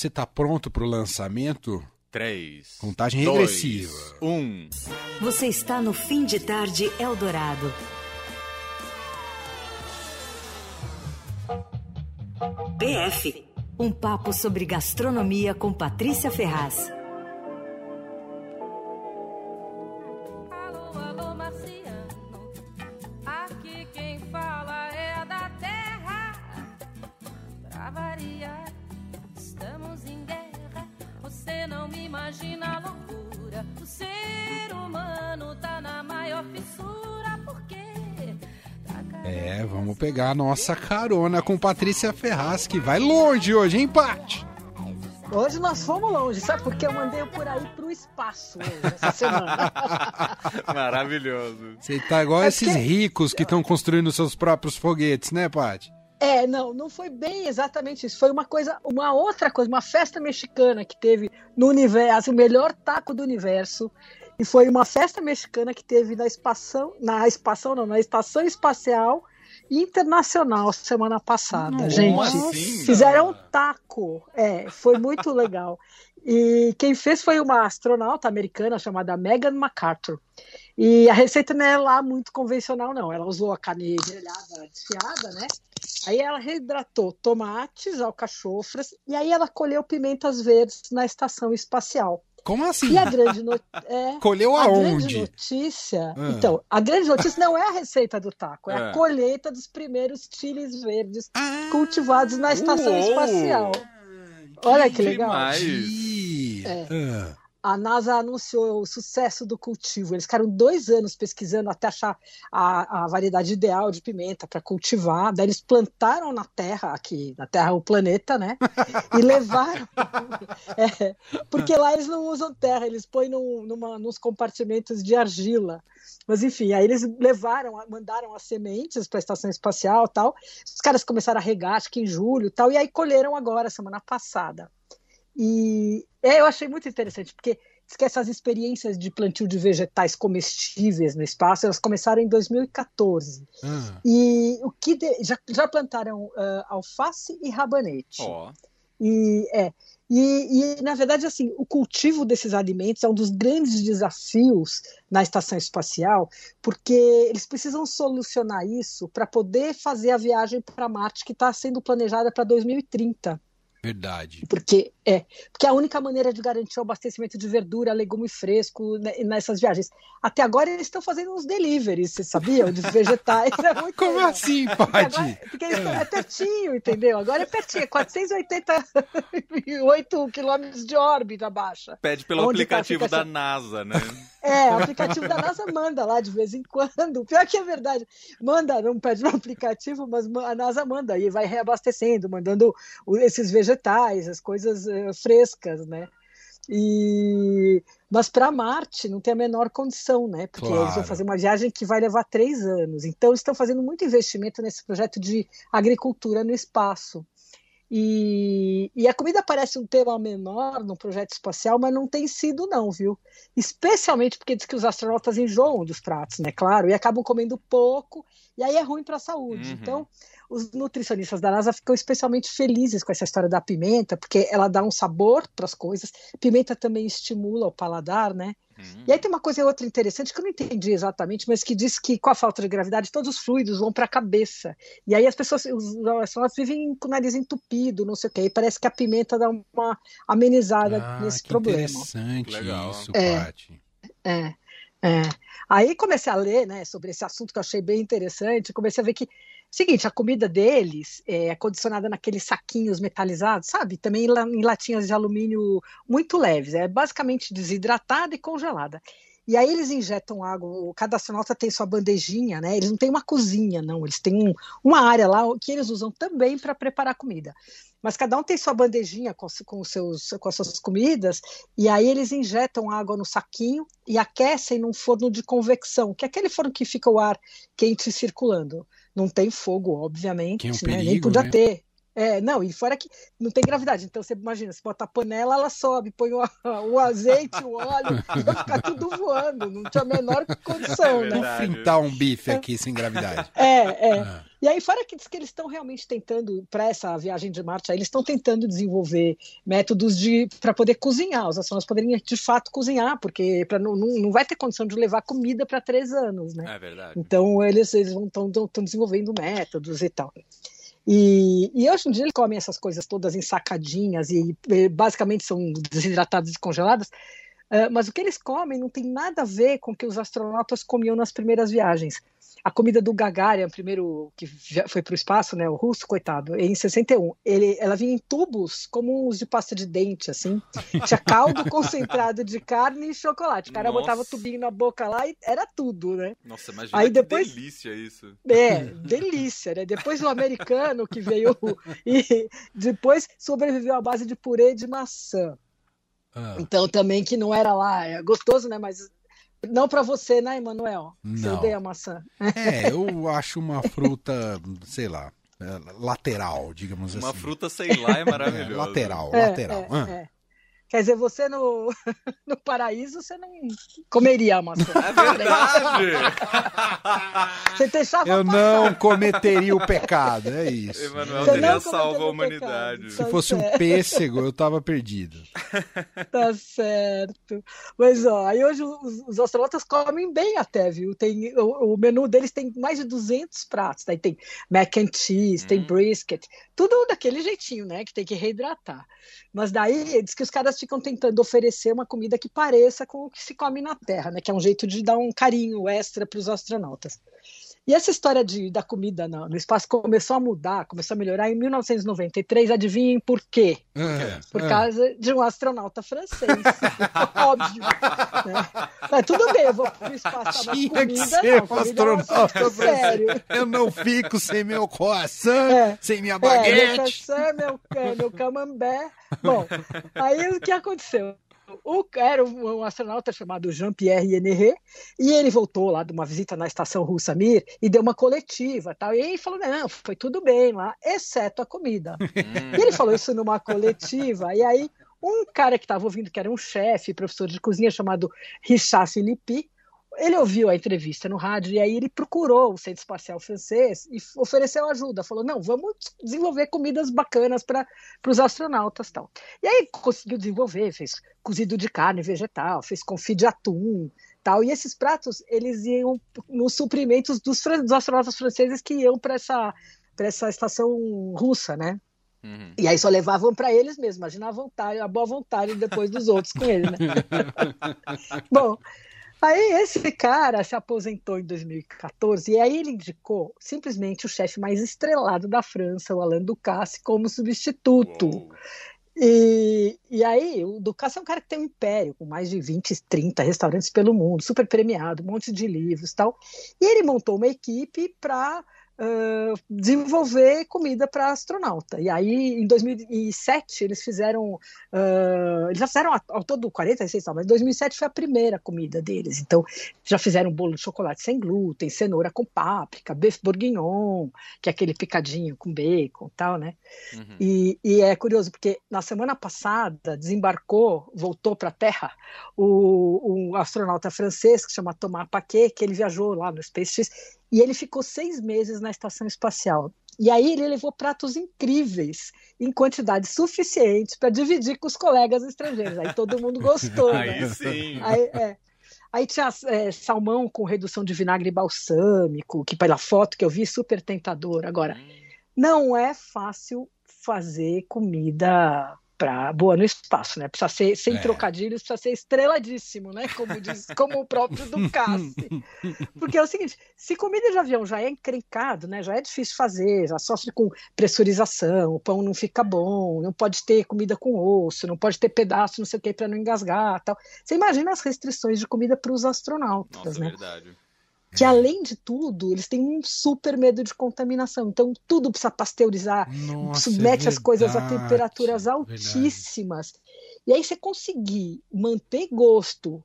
você tá pronto pro lançamento? 3. Contagem regressiva. 1. Você está no fim de tarde Eldorado. PF. Um papo sobre gastronomia com Patrícia Ferraz. Alô, alô, Marciano. Aqui quem fala é da terra. Pra variar, me imagina a loucura. O ser humano tá na maior fissura. Por quê? Tá É, vamos pegar a nossa carona com Patrícia Ferraz, que vai longe hoje, hein, Paty? Hoje nós fomos longe, sabe? Porque eu mandei por aí pro espaço hoje, essa semana. Maravilhoso. Você tá igual É esses porque- ricos que estão construindo seus próprios foguetes, né, Paty? É, não, não foi bem exatamente isso. Foi uma coisa, uma outra coisa, uma festa mexicana que teve no universo, o melhor taco do universo. E foi uma festa mexicana que teve na espação, na espação não, na estação espacial internacional semana passada, Nossa. gente. assim? Fizeram um taco, é, foi muito legal. E quem fez foi uma astronauta americana chamada Megan MacArthur. E a receita não é lá muito convencional, não. Ela usou a carne grelhada desfiada, né? Aí ela reidratou tomates, alcachofras, e aí ela colheu pimentas verdes na estação espacial. Como assim? E a grande, no... é, Colheu a grande aonde? notícia. Ah. Então, a grande notícia não é a receita do taco, é, É. a colheita dos primeiros chiles verdes Ah, cultivados na estação Uou! espacial. Olha que legal. demais. É. A NASA anunciou o sucesso do cultivo. Eles ficaram dois anos pesquisando até achar a, a variedade ideal de pimenta para cultivar. Daí eles plantaram na Terra, aqui na Terra, o planeta, né? E levaram. É, porque lá eles não usam terra, eles põem num, numa, nos compartimentos de argila. Mas enfim, aí eles levaram, mandaram as sementes para a estação espacial tal. Os caras começaram a regar, acho que em julho tal, e aí colheram agora, semana passada. E é, eu achei muito interessante, porque diz que essas experiências de plantio de vegetais comestíveis no espaço, elas começaram em 2014. ah. E o que de- já, já plantaram ah, alface e rabanete. Ó. E, é, e, e, na verdade, assim, o cultivo desses alimentos é um dos grandes desafios na estação espacial, porque eles precisam solucionar isso para poder fazer a viagem para Marte que está sendo planejada para 2030. Verdade. Porque é, porque é a única maneira de garantir o abastecimento de verdura, legume fresco né, nessas viagens. Até agora eles estão fazendo uns deliveries, vocês sabiam? De vegetais. É muito Como legal. assim, Porque, Paty? porque eles estão, é pertinho, entendeu? Agora é pertinho, é 488 quilômetros de órbita baixa. Pede pelo Onde tá aplicativo da aplicação? NASA, né? É, o aplicativo da NASA manda lá de vez em quando. Pior que é verdade. Manda, não pede no aplicativo, mas a NASA manda e vai reabastecendo, mandando esses vegetais, as coisas eh, frescas, né? E... Mas para Marte não tem a menor condição, né? Porque eles Claro. vão fazer uma viagem que vai levar três anos. Então, eles estão fazendo muito investimento nesse projeto de agricultura no espaço. E, e a comida parece um tema menor no projeto espacial, mas não tem sido, não, viu? Especialmente porque diz que os astronautas enjoam dos pratos, né? Claro, e acabam comendo pouco, e aí é ruim para a saúde. Uhum. Então, os nutricionistas da NASA ficam especialmente felizes com essa história da pimenta, porque ela dá um sabor para as coisas. Pimenta também estimula o paladar, né? Hum. E aí tem uma coisa outra interessante que eu não entendi exatamente, mas que diz que com a falta de gravidade todos os fluidos vão para a cabeça. E aí as pessoas, os astronautas vivem com o nariz entupido, não sei o quê. E parece que a pimenta dá uma amenizada Ah, nesse que problema. interessante Legal. isso, É. Paty. É, é. Aí comecei a ler, né, sobre esse assunto que eu achei bem interessante. Comecei a ver que, seguinte, a comida deles é condicionada naqueles saquinhos metalizados, sabe? Também em latinhas de alumínio muito leves. É basicamente desidratada e congelada. E aí eles injetam água, cada astronauta tem sua bandejinha, né? Eles não têm uma cozinha, não. Eles têm um- uma área lá que eles usam também para preparar comida. Mas cada um tem sua bandejinha com, com, seus, com as suas comidas, e aí eles injetam água no saquinho e aquecem num forno de convecção, que é aquele forno que fica o ar quente circulando. Não tem fogo, obviamente, é um né? nem perigo, podia né? ter. É, não, e fora que não tem gravidade. Então você imagina, você bota a panela, ela sobe, põe o, o azeite, o óleo, vai ficar tudo voando. Não tinha a menor condição, É né? verdade. Fritar um bife aqui sem gravidade. É, é. Ah. E aí, fora que diz que eles estão realmente tentando, para essa viagem de Marte, aí, eles estão tentando desenvolver métodos de para poder cozinhar, os astronautas poderem de fato cozinhar, porque pra, não, não, não vai ter condição de levar comida para três anos, né? É verdade. Então eles eles estão desenvolvendo métodos e tal. E, e hoje em dia eles comem essas coisas todas ensacadinhas e, eh, basicamente são desidratadas e congeladas. eh, mas o que eles comem não tem nada a ver com o que os astronautas comiam nas primeiras viagens. A comida do Gagarin, primeiro que já foi para o espaço, né, o russo, coitado, em 61, ele, ela vinha em tubos como os de pasta de dente, assim. Tinha caldo concentrado de carne e chocolate. O cara Nossa. botava o tubinho na boca lá e era tudo, né? Nossa, imagina Aí que depois- delícia isso. É, delícia, né? Depois o americano que veio e depois sobreviveu à base de purê de maçã. Ah, Então também que não era lá, é gostoso, né? Mas não para você, né, Emanuel? Você Não. odeia maçã. é, eu acho uma fruta, sei lá, é, lateral, digamos Uma assim. fruta, sei lá, é É, maravilhosa. lateral, É, lateral. é, Ah. Quer dizer, você no, no paraíso, você não comeria a maçã. É verdade! Você deixava Eu passar. não cometeria o pecado, é isso. Emanuel teria não salvo a humanidade. pecado. Se fosse um certo. pêssego, eu tava perdido. Tá certo. Mas, ó, aí hoje os, os astronautas comem bem até, viu? Tem, o, o menu deles tem mais de 200 pratos. Daí tem mac and cheese, tem Hum. brisket, tudo daquele jeitinho, né? Que tem que reidratar. Mas daí diz que os caras ficam tentando oferecer uma comida que pareça com o que se come na Terra, né? Que é um jeito de dar um carinho extra para os astronautas. E essa história de, da comida no, no espaço começou a mudar, começou a melhorar em 1993. Adivinhem por quê? Ah, Por ah. causa de um astronauta francês. Óbvio. Né? Mas tudo bem, eu vou pro espaço, Tinha que comida ser não. um é astronauta sério. Eu não fico sem meu croissant, É. sem minha É, meu baguete. croissant, meu, é, meu camembert. Bom, aí o que aconteceu? O, era um, astronauta chamado Jean-Pierre Henry, e ele voltou lá de uma visita na estação russa Mir e deu uma coletiva. Tal, e ele falou: não, foi tudo bem lá, exceto a comida. E ele falou isso numa coletiva, e aí um cara que estava ouvindo, que era um chefe, professor de cozinha chamado Richard Philippi, ele ouviu a entrevista no rádio e aí ele procurou o Centro Espacial Francês e ofereceu ajuda. Falou: não, vamos desenvolver comidas bacanas para os astronautas tal. E aí conseguiu desenvolver, fez cozido de carne vegetal, fez confit de atum tal. E esses pratos eles iam nos suprimentos dos, dos astronautas franceses que iam para essa para essa estação russa, né? Uhum. E aí só levavam para eles mesmos, imagina a vontade, a boa vontade depois dos outros com ele, né? Bom, aí esse cara se aposentou em 2014 e aí ele indicou simplesmente o chefe mais estrelado da França, o Alain Ducasse, como substituto. Uou. E, e aí, o Ducasse é um cara que tem um império, com mais de 20, 30 restaurantes pelo mundo, super premiado, um monte de livros e tal. E ele montou uma equipe para desenvolver comida para astronauta. E aí, em 2007, eles fizeram. ah, eles já fizeram ao- ao todo 46, tal, mas 2007 foi a primeira comida deles. Então, já fizeram bolo de chocolate sem glúten, cenoura com páprica, beef bourguignon, que é aquele picadinho com bacon e tal, né? Uhum. E, e é curioso, porque na semana passada desembarcou, voltou para a Terra, o, um astronauta francês que chama Thomas Paquet, que ele viajou lá no SpaceX, e ele ficou seis meses na estação espacial. E aí ele levou pratos incríveis, em quantidades suficientes para dividir com os colegas estrangeiros. Aí todo mundo gostou. né? Aí sim. Aí, é. Aí tinha é, salmão com redução de vinagre balsâmico, que pela foto que eu vi, super tentador. Agora, não é fácil fazer comida para boa no espaço, né? Precisa ser sem É. trocadilhos, precisa ser estreladíssimo, né? Como diz, como o próprio Ducasse. Porque é o seguinte, se comida de avião já é encrencado, né? Já é difícil fazer, já sofre com pressurização, o pão não fica bom, não pode ter comida com osso, não pode ter pedaço, não sei o que para não engasgar, tal. Você imagina as restrições de comida para os astronautas, Nossa, né? verdade. Que além de tudo, eles têm um super medo de contaminação. Então, tudo precisa pasteurizar, Nossa, submete é as coisas a verdade, temperaturas verdade. altíssimas. E aí você conseguir manter gosto,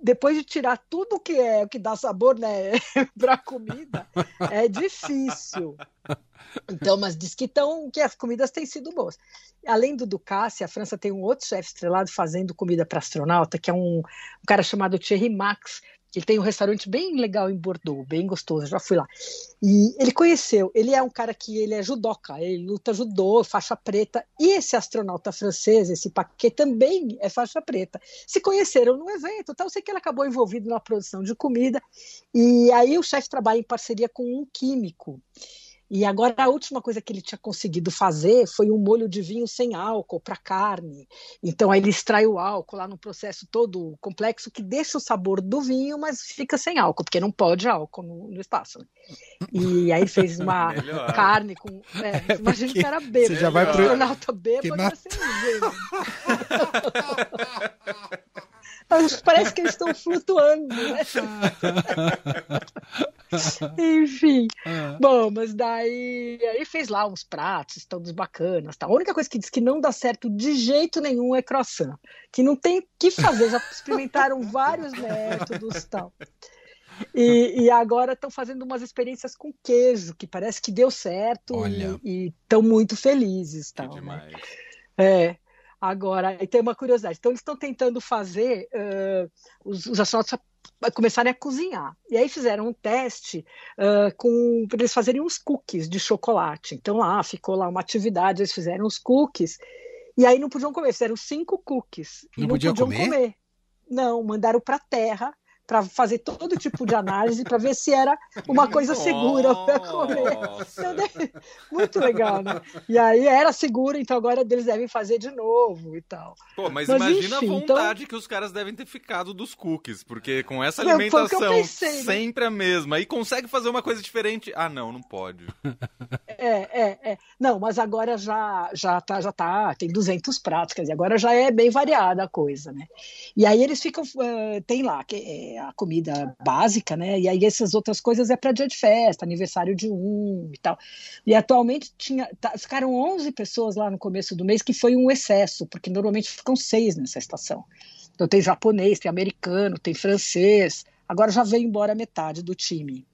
depois de tirar tudo que é que dá sabor, né, para comida, é difícil. Então, mas diz que, tão, que as comidas têm sido boas. Além do Ducasse, a França tem um outro chefe estrelado fazendo comida para astronauta, que é um, um cara chamado Thierry Max, ele tem um restaurante bem legal em Bordeaux, bem gostoso, já fui lá. E ele conheceu, ele é um cara que ele é judoca, ele luta judô, faixa preta, e esse astronauta francês, esse Paquet, também é faixa preta. Se conheceram num evento, tal, sei que ele acabou envolvido na produção de comida, e aí o chefe trabalha em parceria com um químico. E agora a última coisa que ele tinha conseguido fazer foi um molho de vinho sem álcool para carne. Então aí ele extrai o álcool lá no processo todo complexo que deixa o sabor do vinho, mas fica sem álcool, porque não pode álcool no, no espaço. Né? E aí fez uma Melhor. carne com. É, imagina que era bêbado. Você já vai O pro- astronauta bêbado na- Parece que eles estão flutuando, né? Enfim. Ah. Bom, mas daí aí fez lá uns pratos, todos bacanas. Tá? A única coisa que diz que não dá certo de jeito nenhum é croissant. Que não tem o que fazer, já experimentaram vários métodos e tal. E, e agora estão fazendo umas experiências com queijo, que parece que deu certo Olha. e estão muito felizes. Que Tal, né? demais. É. Agora, e tem uma curiosidade. Então, eles estão tentando fazer eh, os, os começarem a cozinhar. E aí fizeram um teste ah, com para eles fazerem uns cookies de chocolate. Então, lá ficou lá uma atividade, eles fizeram os cookies. E aí não podiam comer, fizeram cinco cookies. e Não não podiam comer? comer. Não, mandaram para a Terra para fazer todo tipo de análise para ver se era uma coisa segura para comer. Muito legal, né? E aí era seguro, então agora eles devem fazer de novo e tal. Pô, mas, Mas, imagina enfim, a vontade que os caras devem ter ficado dos cookies, porque com essa Não, alimentação pensei, né? sempre a mesma, e consegue fazer uma coisa diferente. Ah, não, não pode. É, é, é. Não, mas agora já já tá, já tá, tem 200 pratos, quer dizer, agora já é bem variada a coisa, né? E aí eles ficam, eh, tem lá que é a comida básica, né? E aí essas outras coisas é para dia de festa, aniversário de um e tal. E atualmente tinha, tá- ficaram 11 pessoas lá no começo do mês, que foi um excesso, porque normalmente ficam seis nessa estação. Então tem japonês, tem americano, tem francês. Agora já veio embora metade do time.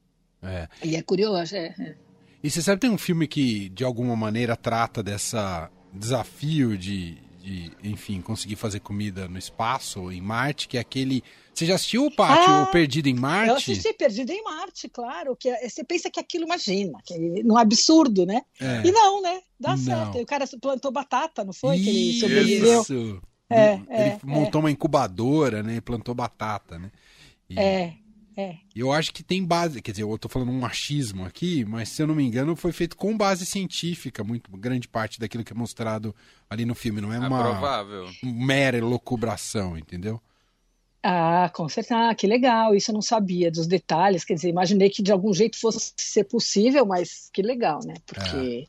É. E é curioso, é, é. E você sabe, tem um filme que, de alguma maneira, trata dessa desafio de, de, enfim, conseguir fazer comida no espaço, em Marte, que é aquele... Você já assistiu o Pátio Ah, o Perdido em Eu Marte? assisti Perdido em Marte, claro. Que é- você pensa que aquilo, imagina, que é um absurdo, né? É. E não, né? Dá Não. certo. E o cara plantou batata, não foi? Que ele sobreviveu. Isso! É, ele é, montou uma incubadora, né? E plantou batata, né? E É, é. Eu acho que tem base, quer dizer, eu tô falando um machismo aqui, mas se eu não me engano, foi feito com base científica, muito grande parte daquilo que é mostrado ali no filme, não é É uma provável. mera elucubração, entendeu? Ah, com certeza. Ah, que legal. Isso eu não sabia dos detalhes. Quer dizer, imaginei que de algum jeito fosse ser possível, mas que legal, né? Porque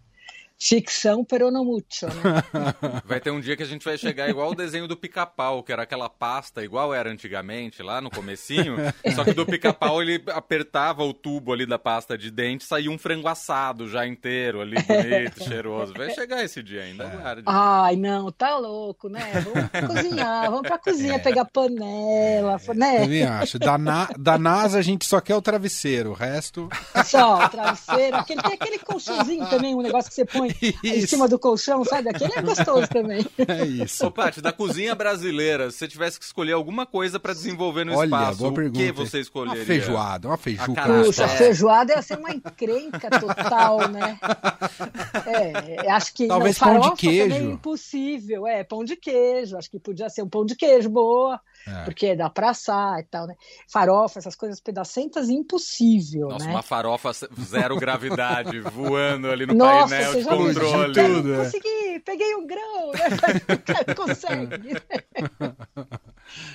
ficção pero no mucho, né? Vai ter um dia que a gente vai chegar igual o desenho do pica-pau, que era aquela pasta igual era antigamente, lá no comecinho. Só que do pica-pau ele apertava o tubo ali da pasta de dente, saía um frango assado já inteiro ali, bonito, cheiroso. Vai chegar esse dia ainda, aguarde. Ai, não, tá louco, né? Vamos cozinhar, vamos pra cozinha pegar panela, né? Também acho. Da, Na- da NASA a gente só quer o travesseiro, o resto. Só, travesseiro. Aquele, tem aquele colchãozinho também, um negócio que você põe em cima do colchão, sabe? Aquele é gostoso também. É isso. Ô, Paty, da cozinha brasileira, se você tivesse que escolher alguma coisa pra desenvolver no Olha, espaço, boa o pergunta. que você escolheria? Uma feijoada, uma feijuca. Puxa, feijoada ia ser uma encrenca total, né? É, acho que. Talvez não, pão de farofa queijo. é impossível. É, pão de queijo. Acho que podia ser um pão de queijo boa, É. porque dá pra assar e tal, né? Farofa, essas coisas pedacentas, impossível, Nossa, né? uma farofa zero gravidade voando ali no Nossa, painel você de já controle. Quero Tudo, é. Consegui, peguei um grão, né? Consegue.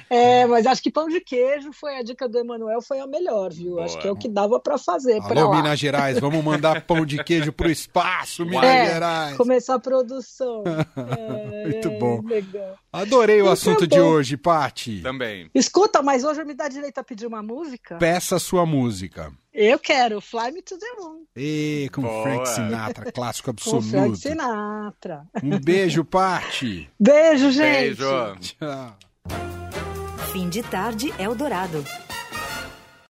É, mas acho que pão de queijo foi a dica do Emanuel, foi a melhor, viu? Boa. Acho que é o que dava pra fazer pra Alô, lá. Minas Gerais, vamos mandar pão de queijo pro espaço, Minas É, Gerais. Começar a produção. É, Muito bom. Legal. Adorei o Então assunto de hoje, Pati. Também. Escuta, mas hoje me dá direito a pedir uma música? Peça sua música. Eu quero, Fly Me to the Moon, E com Boa. Frank Sinatra, clássico com Frank absoluto. Sinatra. Um beijo, Pati. Beijo, gente! Beijo. Tchau. Fim de Tarde Eldorado.